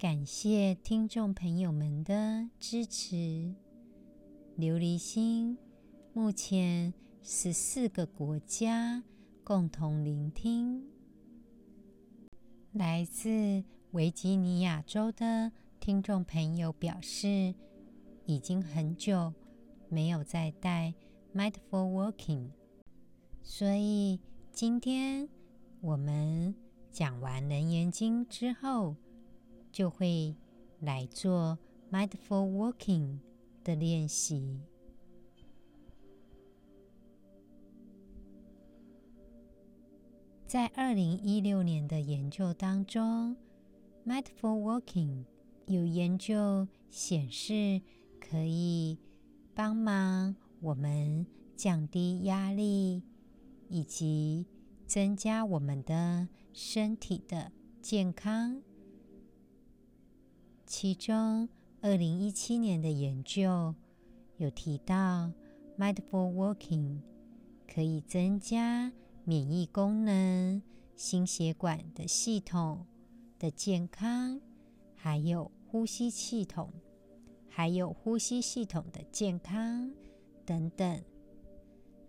感谢听众朋友们的支持。琉璃心目前十四个国家共同聆听。来自维吉尼亚州的听众朋友表示，已经很久没有再带 Mindful Working”，所以今天我们讲完《楞严经》之后。就会来做 mindful walking 的练习。在二零一六年的研究当中，mindful walking 有研究显示可以帮忙我们降低压力，以及增加我们的身体的健康。其中，二零一七年的研究有提到，mindful walking 可以增加免疫功能、心血管的系统的健康，还有呼吸系统，还有呼吸系统的健康等等。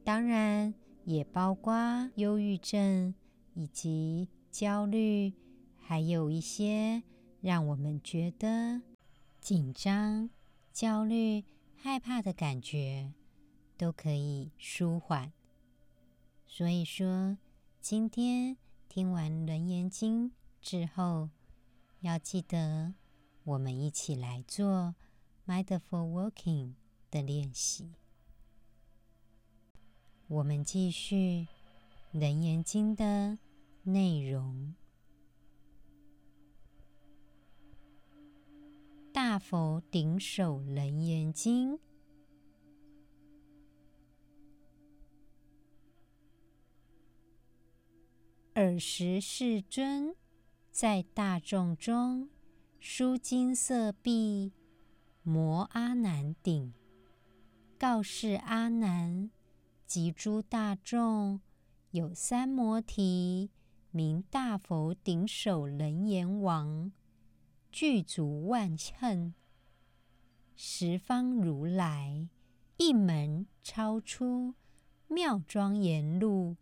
当然，也包括忧郁症以及焦虑，还有一些。让我们觉得紧张、焦虑、害怕的感觉都可以舒缓。所以说，今天听完《楞严经》之后，要记得我们一起来做 Mindful Walking 的练习。我们继续《楞严经》的内容。大佛顶首楞严经。尔时世尊在大众中书金色臂，摩阿难顶，告示阿难及诸大众，有三摩提，名大佛顶首楞严王。具足万乘，十方如来一门超出妙庄严路，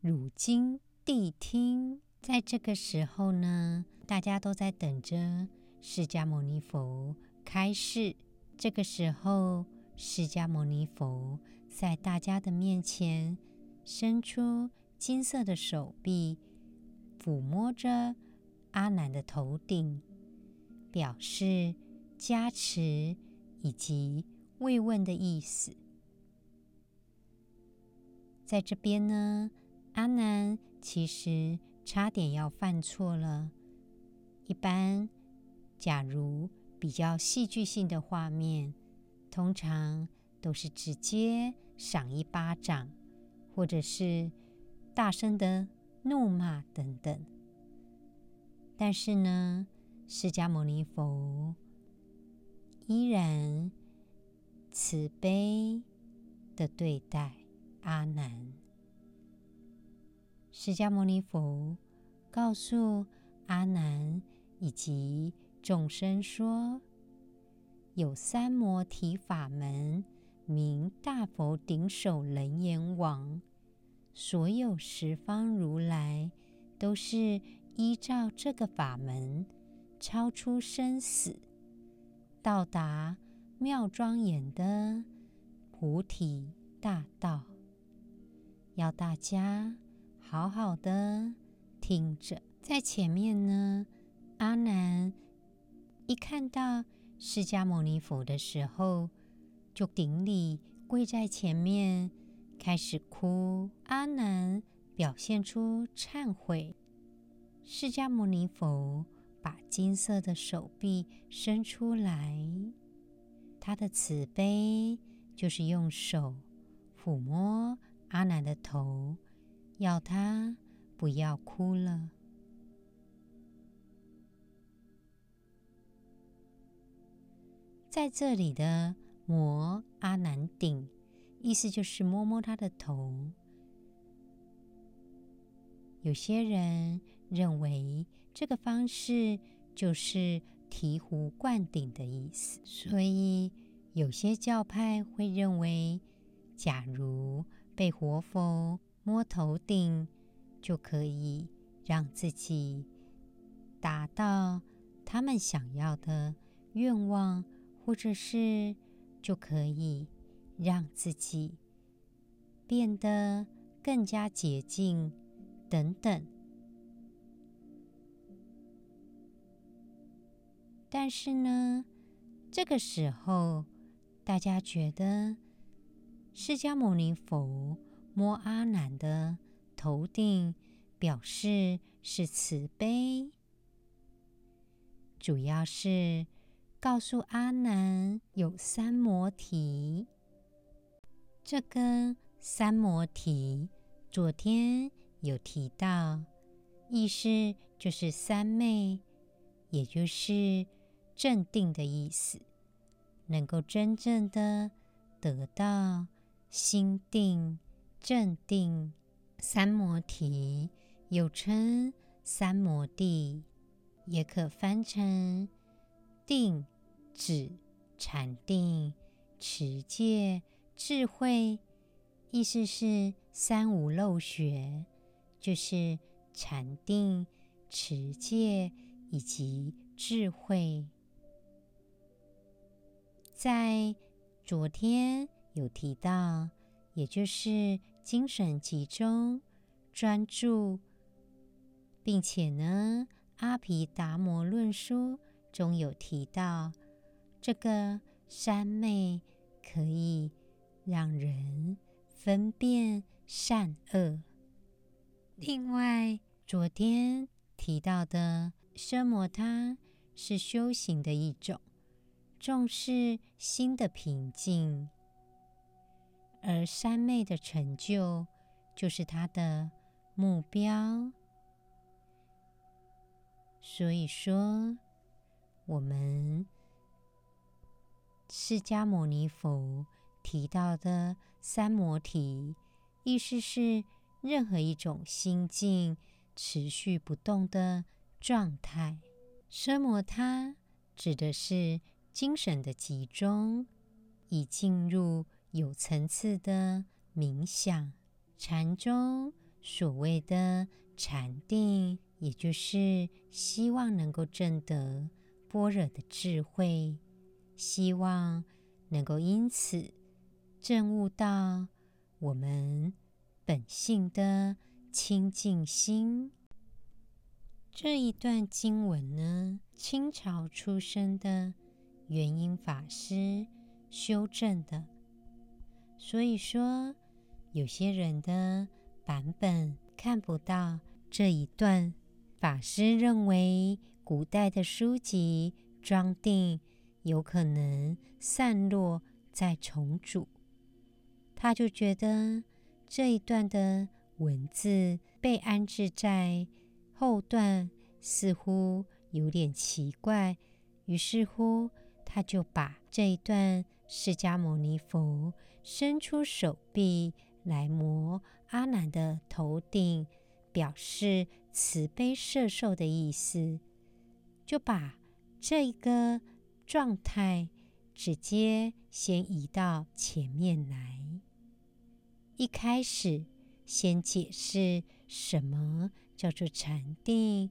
汝今谛听。在这个时候呢，大家都在等着释迦牟尼佛开示。这个时候，释迦牟尼佛在大家的面前伸出金色的手臂，抚摸着阿难的头顶。表示加持以及慰问的意思。在这边呢，阿南其实差点要犯错了。一般，假如比较戏剧性的画面，通常都是直接赏一巴掌，或者是大声的怒骂等等。但是呢，释迦牟尼佛依然慈悲的对待阿难。释迦牟尼佛告诉阿难以及众生说：“有三摩提法门，名大佛顶首楞严王。所有十方如来都是依照这个法门。”超出生死，到达妙庄严的菩提大道，要大家好好的听着。在前面呢，阿难一看到释迦牟尼佛的时候，就顶礼跪在前面，开始哭。阿难表现出忏悔，释迦牟尼佛。把金色的手臂伸出来。他的慈悲就是用手抚摸阿难的头，要他不要哭了。在这里的摩阿难顶，意思就是摸摸他的头。有些人认为这个方式就是醍醐灌顶的意思，所以有些教派会认为，假如被活佛摸头顶，就可以让自己达到他们想要的愿望。或者是就可以让自己变得更加洁净，等等。但是呢，这个时候大家觉得释迦牟尼佛摸阿难的头顶，表示是慈悲，主要是。告诉阿难有三摩提，这个三摩提昨天有提到，意思就是三昧，也就是镇定的意思，能够真正的得到心定、镇定。三摩提又称三摩地，也可翻成。定、止、禅定、持戒、智慧，意思是三无漏学，就是禅定、持戒以及智慧。在昨天有提到，也就是精神集中、专注，并且呢，《阿毗达摩论书》。中有提到，这个三昧可以让人分辨善恶。另外，昨天提到的奢摩他是修行的一种，重视心的平静，而三昧的成就就是他的目标。所以说。我们释迦牟尼佛提到的三摩提，意思是任何一种心境持续不动的状态。奢摩他指的是精神的集中，以进入有层次的冥想。禅中所谓的禅定，也就是希望能够证得。般若的智慧，希望能够因此证悟到我们本性的清净心。这一段经文呢，清朝出生的元音法师修正的，所以说有些人的版本看不到这一段。法师认为。古代的书籍装订有可能散落再重组，他就觉得这一段的文字被安置在后段，似乎有点奇怪。于是乎，他就把这一段释迦牟尼佛伸出手臂来摸阿难的头顶，表示慈悲摄受的意思。就把这一个状态直接先移到前面来。一开始先解释什么叫做禅定、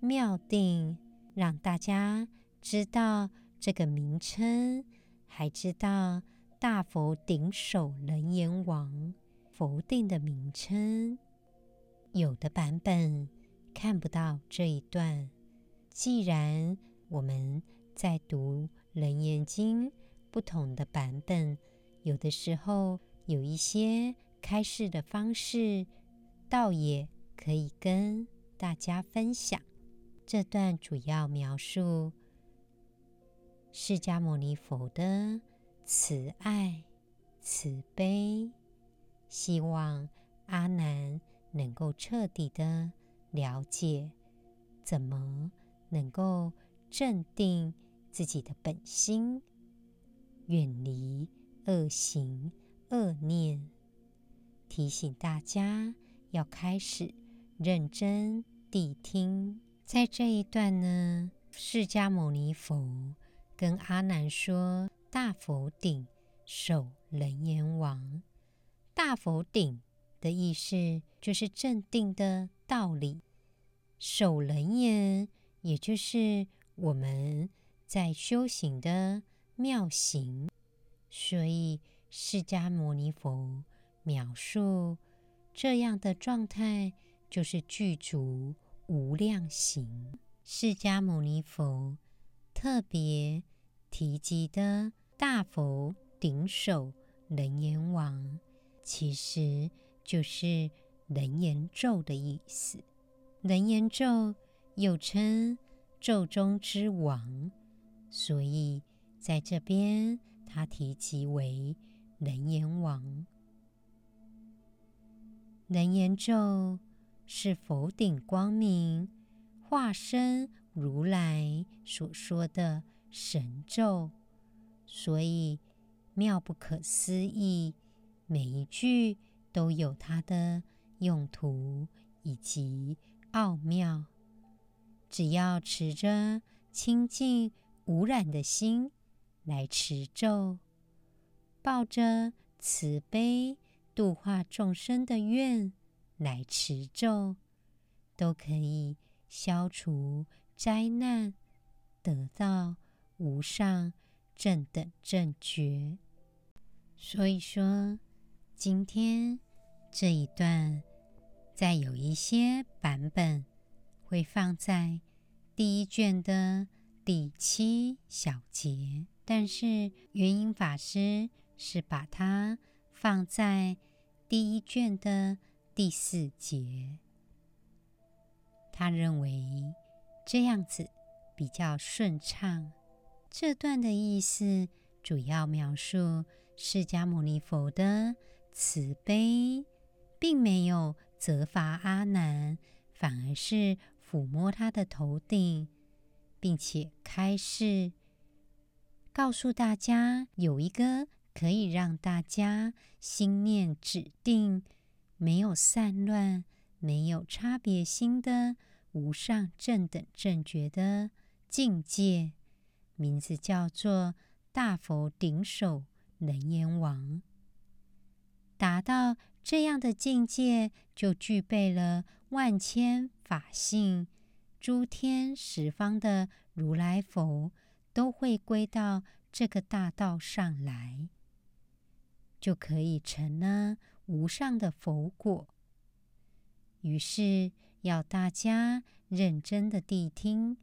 妙定，让大家知道这个名称，还知道大佛顶首楞严王佛定的名称。有的版本看不到这一段。既然我们在读《楞严经》，不同的版本，有的时候有一些开示的方式，倒也可以跟大家分享。这段主要描述释迦牟尼佛的慈爱、慈悲，希望阿难能够彻底的了解，怎么能够镇定自己的本心，远离恶行恶念。提醒大家要开始认真谛听。在这一段呢，释迦牟尼佛跟阿难说：“大佛顶首楞严王。”大佛顶的意思就是镇定的道理。首楞严，也就是我们在修行的妙行。所以，释迦牟尼佛。描述这样的状态，就是具足无量行。释迦牟尼佛特别提及的大佛顶首楞严王，其实就是楞严咒的意思。楞严咒又称咒中之王，所以在这边他提及为楞严王。楞严咒是佛顶光明化身如来所说的神咒，所以妙不可思议，每一句都有它的用途以及奥妙。只要持着清净无染的心来持咒，抱着慈悲。度化众生的愿来持咒，都可以消除灾难，得到无上正等正觉。所以说，今天这一段，在有一些版本会放在第一卷的第七小节，但是圆影法师是把它放在。第一卷的第四节，他认为这样子比较顺畅。这段的意思主要描述释迦牟尼佛的慈悲，并没有责罚阿难，反而是抚摸他的头顶，并且开示告诉大家有一个。可以让大家心念止定，没有散乱，没有差别心的无上正等正觉的境界，名字叫做大佛顶首楞严王。达到这样的境界，就具备了万千法性，诸天十方的如来佛都会归到这个大道上来。就可以成了无上的佛果。于是要大家认真的谛听，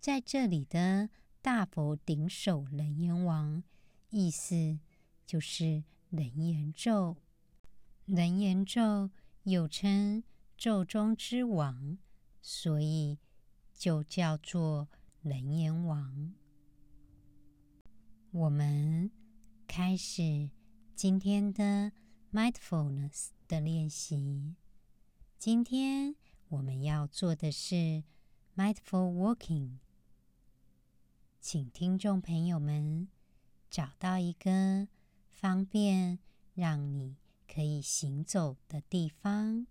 在这里的大佛顶首楞严王，意思就是楞严咒。楞严咒又称咒中之王，所以就叫做。楞严王，我们开始今天的 mindfulness 的练习。今天我们要做的是 mindful walking，请听众朋友们找到一个方便让你可以行走的地方。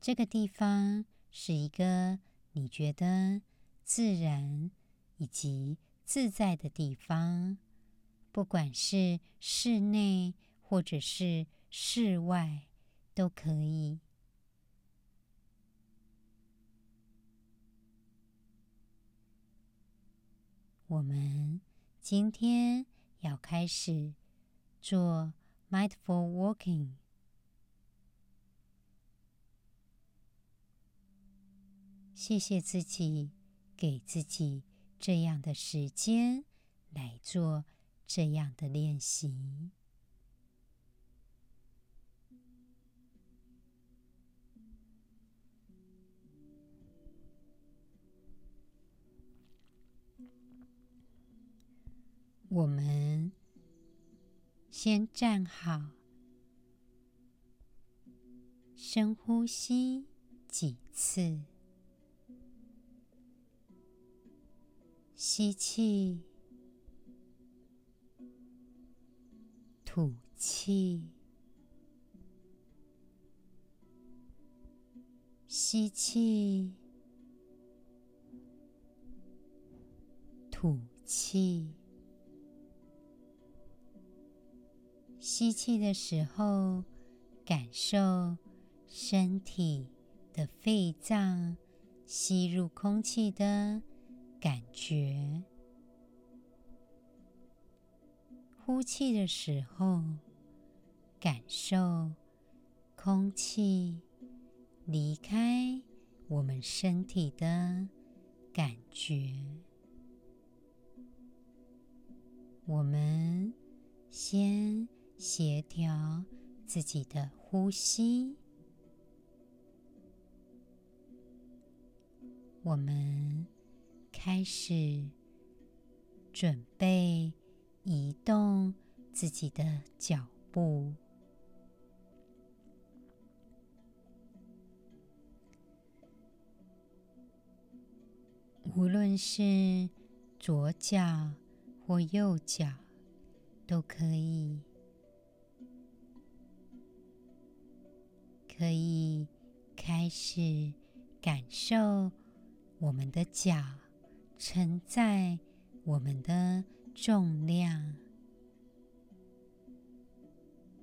这个地方是一个你觉得自然以及自在的地方，不管是室内或者是室外都可以。我们今天要开始做 mindful walking。谢谢自己，给自己这样的时间来做这样的练习。我们先站好，深呼吸几次，吸气，吐气，吸气，吐气。吸气的时候，感受身体的肺脏吸入空气的感觉；呼气的时候，感受空气离开我们身体的感觉。我们先。协调自己的呼吸，我们开始准备移动自己的脚步。无论是左脚或右脚，都可以。可以开始感受我们的脚承载我们的重量。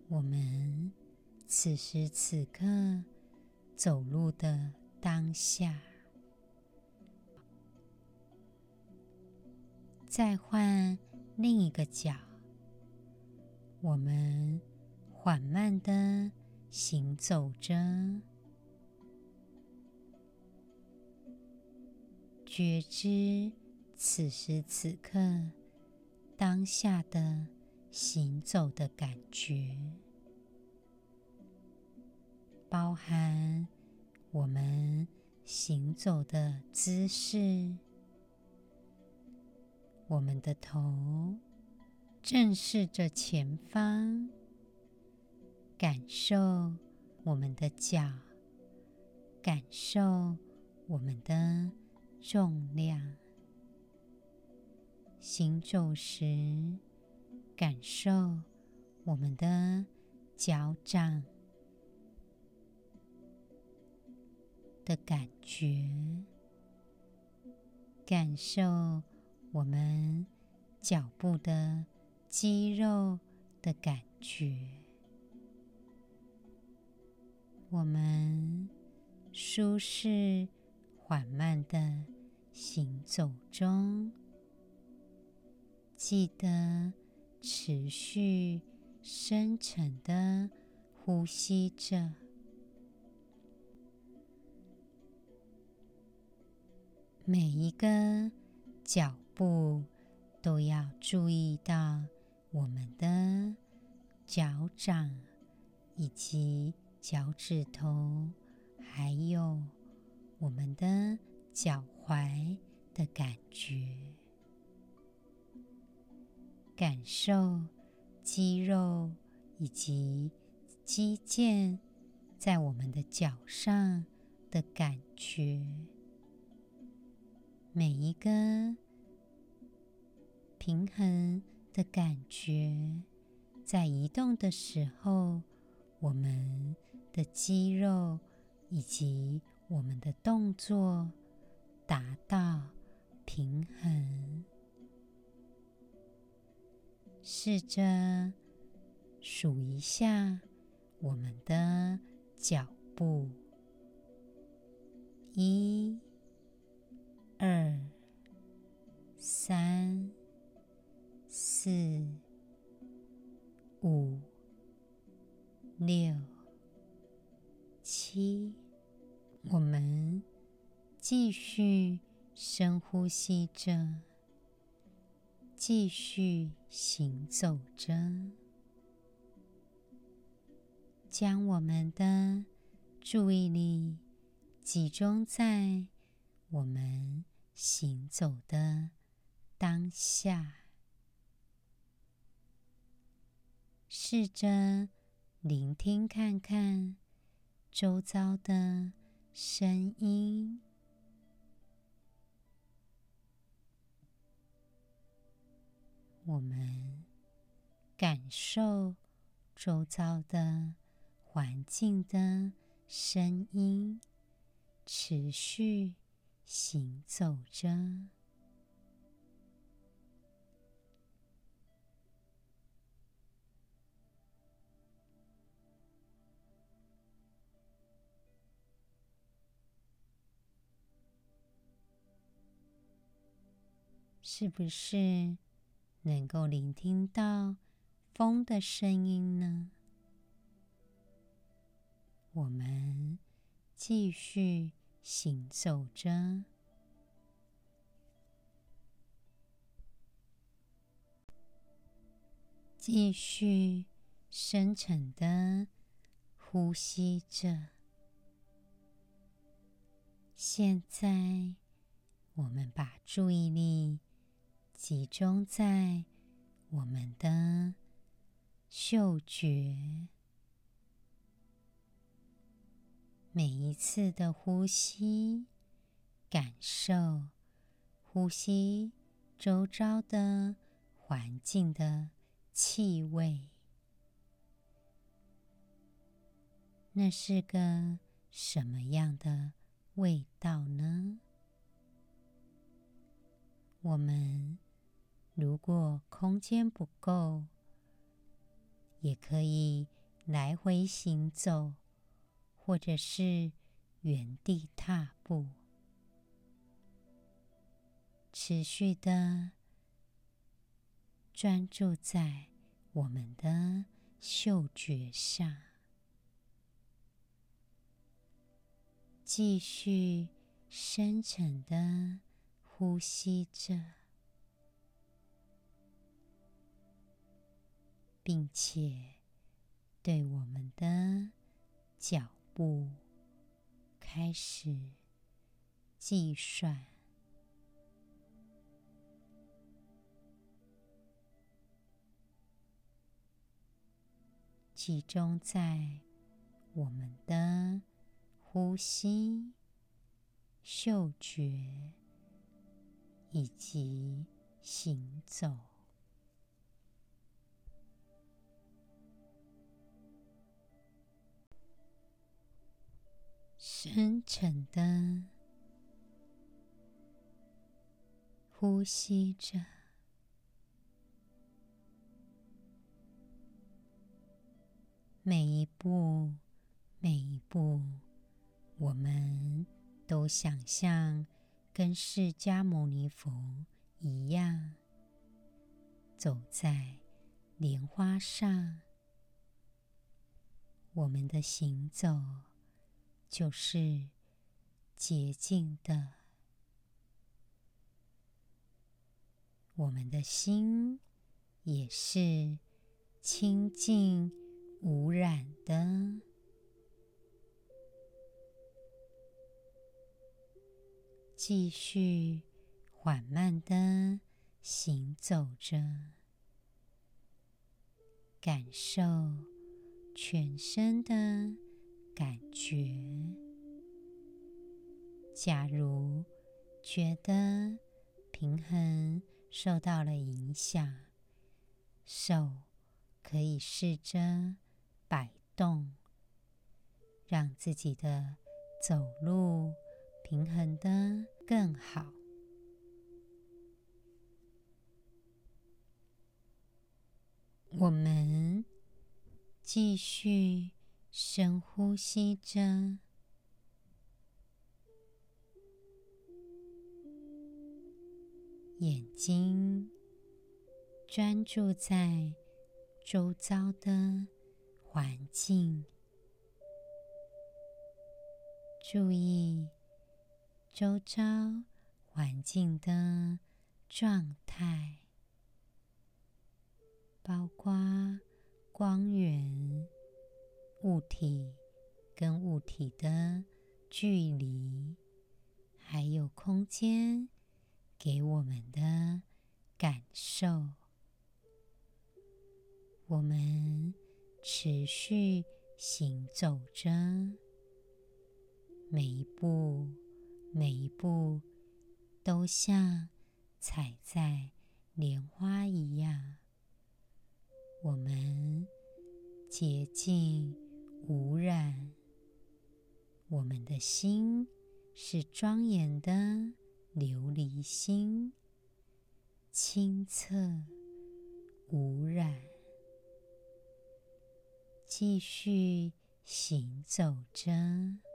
我们此时此刻走路的当下，再换另一个脚，我们缓慢的。行走着，觉知此时此刻当下的行走的感觉，包含我们行走的姿势，我们的头正视着前方。感受我们的脚，感受我们的重量。行走时，感受我们的脚掌的感觉，感受我们脚部的肌肉的感觉。我们舒适缓慢的行走中，记得持续深沉的呼吸着。每一个脚步都要注意到我们的脚掌以及。脚趾头，还有我们的脚踝的感觉，感受肌肉以及肌腱在我们的脚上的感觉。每一个平衡的感觉，在移动的时候，我们。的肌肉以及我们的动作达到平衡。试着数一下我们的脚步：一、二、三、四、五、六。七，我们继续深呼吸着，继续行走着，将我们的注意力集中在我们行走的当下，试着聆听看看周遭的声音。我们感受周遭的环境的声音，持续行走着，是不是？能够聆听到风的声音呢？我们继续行走着，继续深沉的呼吸着。现在，我们把注意力。集中在我们的嗅觉，每一次的呼吸，感受呼吸周遭的环境的气味，那是个什么样的味道呢？我们。如果空间不够，也可以来回行走，或者是原地踏步，持续的专注在我们的嗅觉上，继续深沉的呼吸着。并且对我们的脚步开始计算，集中在我们的呼吸、嗅觉以及行走。深沉的呼吸着，每一步，每一步，我们都想象跟释迦牟尼佛一样，走在莲花上。我们的行走。就是洁净的，我们的心也是清净无染的。继续缓慢的行走着，感受全身的。感觉，假如觉得平衡受到了影响，手可以试着摆动，让自己的走路平衡得更好。我们继续。深呼吸着，眼睛专注在周遭的环境，注意周遭环境的状态，包括光源、物体跟物体的距离，还有空间给我们的感受。我们持续行走着，每一步，每一步都像踩在莲花一样。我们洁净无染，我们心是庄严的琉璃心，清澈无染。继续行走着。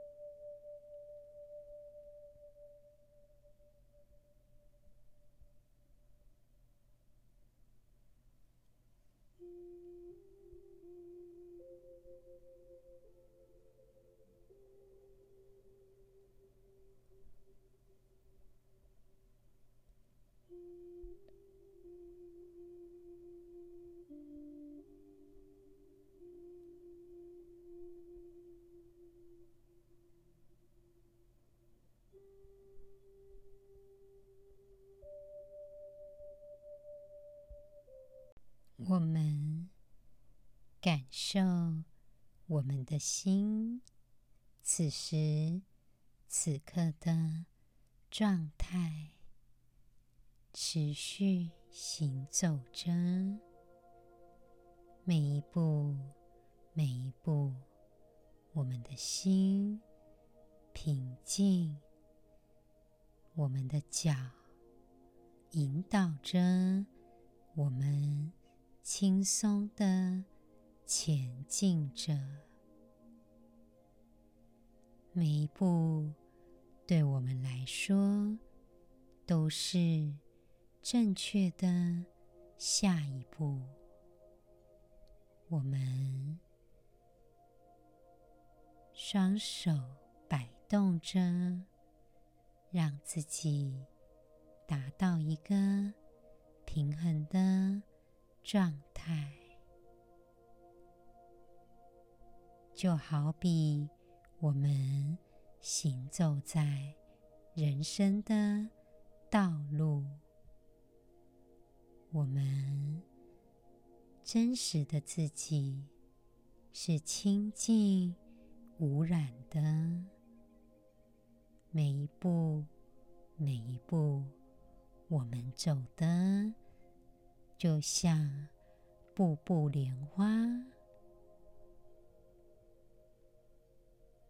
我们感受我们的心此时此刻的状态，持续行走着，每一步，每一步，我们的心平静，我们的脚引导着我们。轻松的前进着，每一步对我们来说都是正确的下一步。我们双手摆动着，让自己达到一个平衡的。状态，就好比我们行走在人生的道路，我们真实的自己是清净无染的，每一步，每一步，我们走的。就像步步莲花，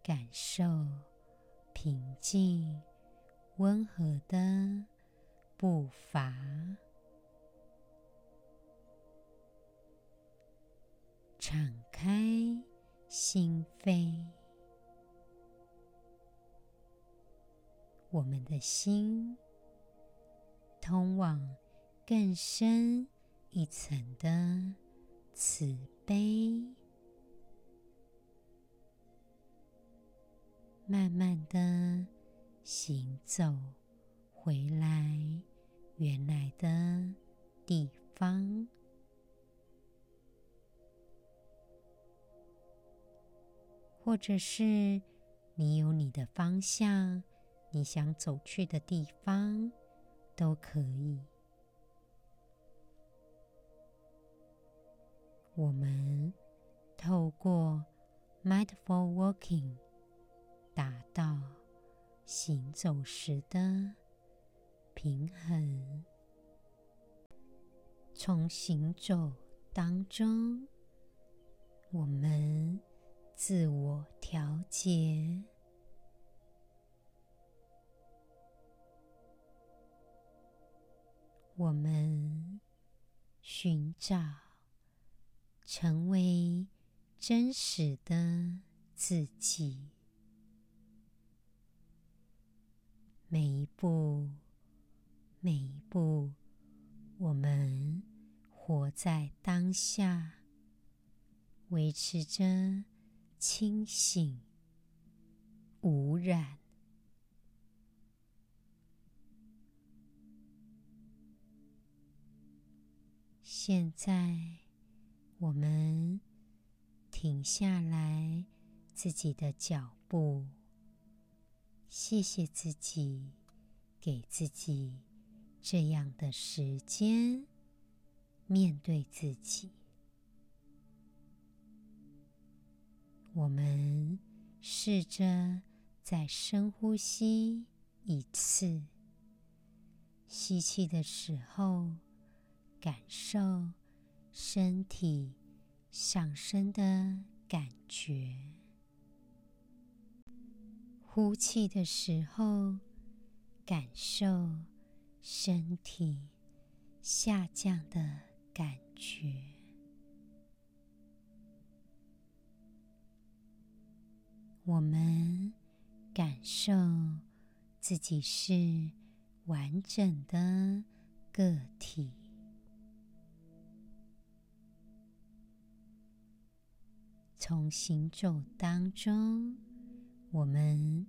感受平静温和的步伐，敞开心扉，我们的心通往更深。一层的慈悲，慢慢的行走回来原来的地方，或者是你有你的方向，你想走去的地方都可以。我们透过 mindful walking 达到行走时的平衡，从行走当中，我们自我调节，我们寻找。成为真实的自己，每一步，每一步，我们活在当下，维持着清醒无染。现在。我们停下来自己的脚步，谢谢自己，给自己这样的时间，面对自己。我们试着再深呼吸一次，吸气的时候，感受身体上升的感觉；呼气的时候，感受身体下降的感觉。我们感受自己是完整的个体，从行走当中，我们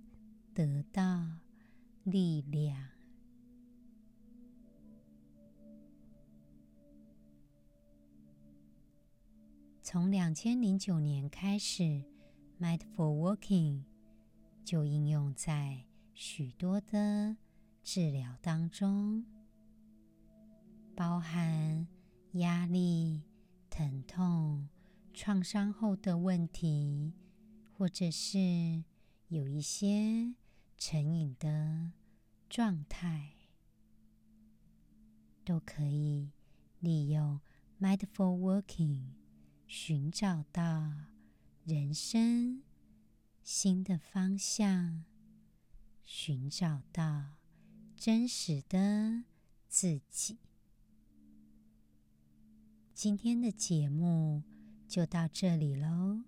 得到力量。从两千零九年开始。Mindful Walking 就应用在许多的治疗当中，包含压力、疼痛、创伤后的问题，或者是有一些成瘾的状态，都可以利用 Mindful Working，寻找到。人生新的方向，寻找到真实的自己。今天的节目就到这里喽。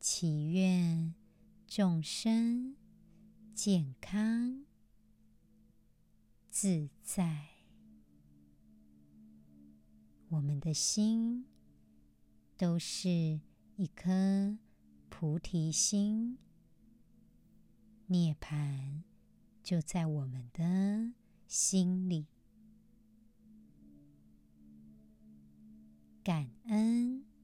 祈愿众生健康自在，我们的心。都是一颗菩提心，涅槃就在我们的心里。感恩。